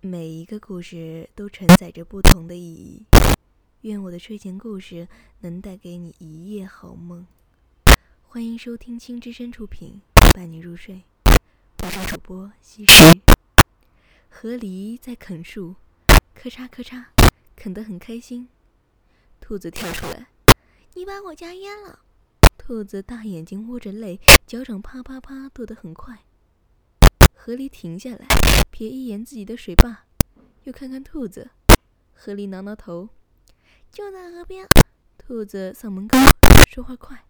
每一个故事都承载着不同的意义。愿我的睡前故事能带给你一夜好梦。欢迎收听青之声出品，伴你入睡。我是主播西施。河狸在啃树，咔嚓咔嚓，啃得很开心。兔子跳出来，你把我家淹了。兔子大眼睛窝着泪，脚掌啪啪啪跺得很快。河狸停下来，瞥一眼自己的水坝，又看看兔子。河狸挠挠头，就在河边。兔子嗓门高，说话快。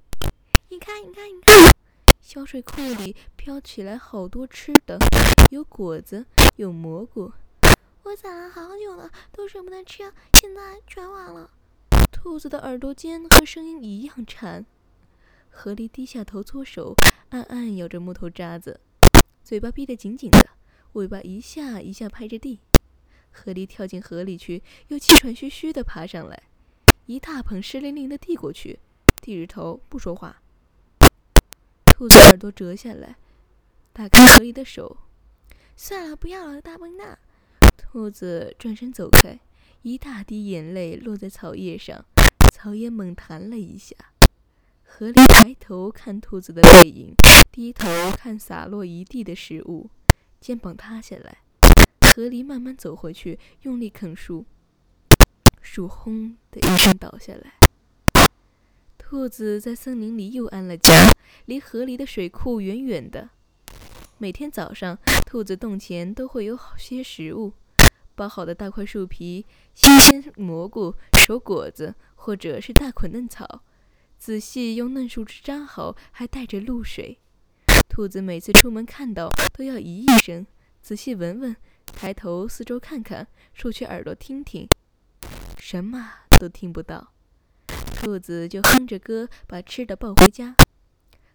你看，你看，你看，小水库里飘起来好多吃的，有果子，有蘑菇。我攒了好久了，都舍不得吃，现在全完了。兔子的耳朵尖和声音一样馋。河狸低下头搓手，暗暗咬着木头渣子。嘴巴闭得紧紧的，尾巴一下一下拍着地。河狸跳进河里去，又气喘吁吁地爬上来，一大捧湿淋淋的递过去，低着头不说话。兔子耳朵折下来，打开河狸的手，算了，不要了，大笨蛋。兔子转身走开，一大滴眼泪落在草叶上，草叶猛弹了一下。河狸抬头看兔子的背影。低头看洒落一地的食物，肩膀塌下来。河狸慢慢走回去，用力啃树，树轰的一声倒下来。兔子在森林里又安了家，离河狸的水库远远的。每天早上，兔子洞前都会有好些食物：包好的大块树皮、新鲜蘑菇、熟果子，或者是大捆嫩草，仔细用嫩树枝扎好，还带着露水。兔子每次出门看到，都要咦一声，仔细闻闻，抬头四周看看，竖起耳朵听听，什么都听不到。兔子就哼着歌把吃的抱回家。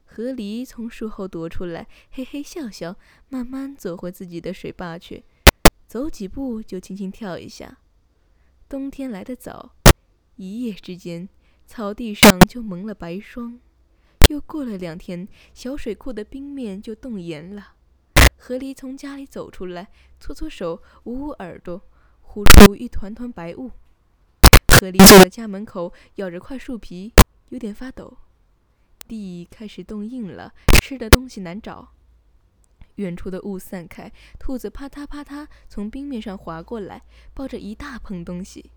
河狸从树后躲出来，嘿嘿笑笑，慢慢走回自己的水坝去，走几步就轻轻跳一下。冬天来得早，一夜之间，草地上就蒙了白霜。又过了两天，小水库的冰面就冻严了。河狸从家里走出来，搓搓手，捂捂耳朵，呼出一团团白雾。河狸到了家门口，咬着块树皮，有点发抖。地开始冻硬了，吃的东西难找。远处的雾散开，兔子啪嗒啪嗒从冰面上滑过来，抱着一大捧东西。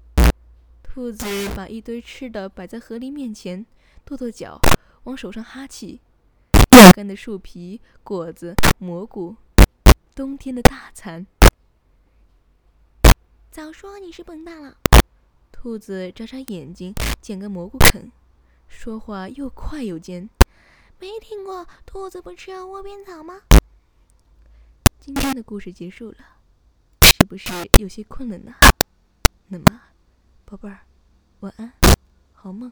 兔子把一堆吃的摆在河狸面前，跺跺脚。往手上哈气，晾干的树皮、果子、蘑菇，冬天的大餐。早说你是笨蛋了！兔子眨眨眼睛，捡个蘑菇啃，说话又快又尖。没听过兔子不吃窝边草吗？今天的故事结束了，是不是有些困了呢？那么，宝贝儿，晚安，好梦。